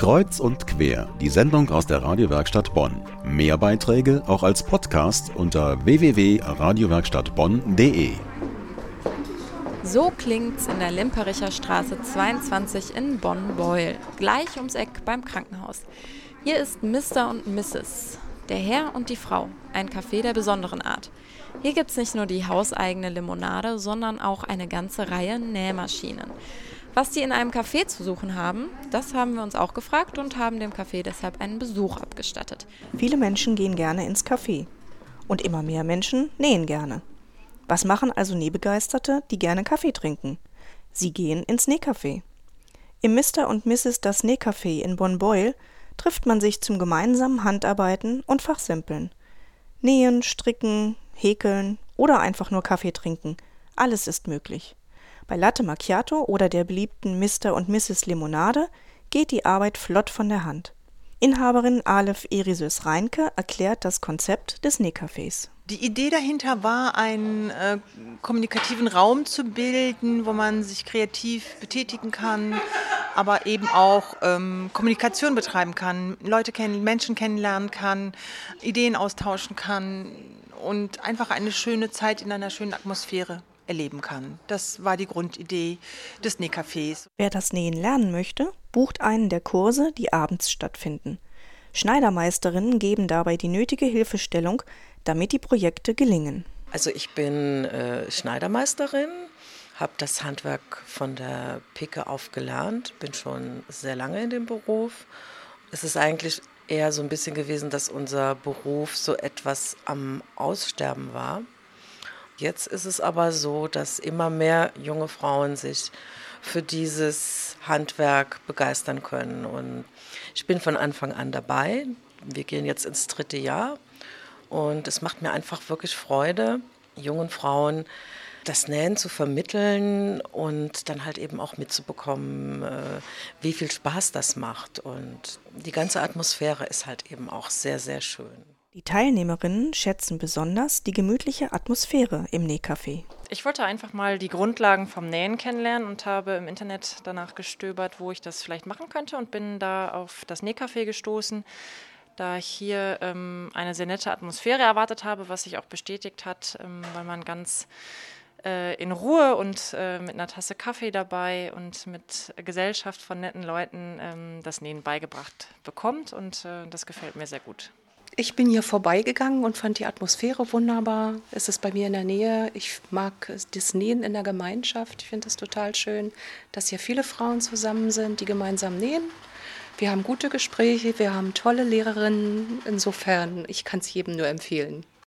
Kreuz und quer, die Sendung aus der Radiowerkstatt Bonn. Mehr Beiträge auch als Podcast unter www.radiowerkstattbonn.de. So klingt's in der Limpericher Straße 22 in Bonn-Beul, gleich ums Eck beim Krankenhaus. Hier ist Mr. und Mrs., der Herr und die Frau, ein Café der besonderen Art. Hier gibt's nicht nur die hauseigene Limonade, sondern auch eine ganze Reihe Nähmaschinen. Was die in einem Café zu suchen haben, das haben wir uns auch gefragt und haben dem Café deshalb einen Besuch abgestattet. Viele Menschen gehen gerne ins Café. Und immer mehr Menschen nähen gerne. Was machen also Nähbegeisterte, die gerne Kaffee trinken? Sie gehen ins Nähcafé. Im Mr. und Mrs. Das Nähcafé in Bonn-Beul trifft man sich zum gemeinsamen Handarbeiten und Fachsimpeln. Nähen, stricken, häkeln oder einfach nur Kaffee trinken. Alles ist möglich. Bei Latte Macchiato oder der beliebten Mr. und Mrs. Limonade geht die Arbeit flott von der Hand. Inhaberin Aleph Erisös Reinke erklärt das Konzept des Nähcafés. Die Idee dahinter war, einen äh, kommunikativen Raum zu bilden, wo man sich kreativ betätigen kann, aber eben auch ähm, Kommunikation betreiben kann, Leute kennen, Menschen kennenlernen kann, Ideen austauschen kann und einfach eine schöne Zeit in einer schönen Atmosphäre erleben kann. Das war die Grundidee des Nähcafés. Wer das Nähen lernen möchte, bucht einen der Kurse, die abends stattfinden. Schneidermeisterinnen geben dabei die nötige Hilfestellung, damit die Projekte gelingen. Also ich bin äh, Schneidermeisterin, habe das Handwerk von der Picke auf gelernt, bin schon sehr lange in dem Beruf. Es ist eigentlich eher so ein bisschen gewesen, dass unser Beruf so etwas am Aussterben war. Jetzt ist es aber so, dass immer mehr junge Frauen sich für dieses Handwerk begeistern können. Und ich bin von Anfang an dabei. Wir gehen jetzt ins dritte Jahr. Und es macht mir einfach wirklich Freude, jungen Frauen das Nähen zu vermitteln und dann halt eben auch mitzubekommen, äh, wie viel Spaß das macht. Und die ganze Atmosphäre ist halt eben auch sehr, sehr schön. Die Teilnehmerinnen schätzen besonders die gemütliche Atmosphäre im Nähcafé. Ich wollte einfach mal die Grundlagen vom Nähen kennenlernen und habe im Internet danach gestöbert, wo ich das vielleicht machen könnte und bin da auf das Nähcafé gestoßen, da ich hier ähm, eine sehr nette Atmosphäre erwartet habe, was sich auch bestätigt hat, ähm, weil man ganz äh, in Ruhe und äh, mit einer Tasse Kaffee dabei und mit Gesellschaft von netten Leuten ähm, das Nähen beigebracht bekommt und äh, das gefällt mir sehr gut. Ich bin hier vorbeigegangen und fand die Atmosphäre wunderbar. Es ist bei mir in der Nähe. Ich mag das Nähen in der Gemeinschaft. Ich finde es total schön, dass hier viele Frauen zusammen sind, die gemeinsam nähen. Wir haben gute Gespräche, wir haben tolle Lehrerinnen. Insofern, ich kann es jedem nur empfehlen.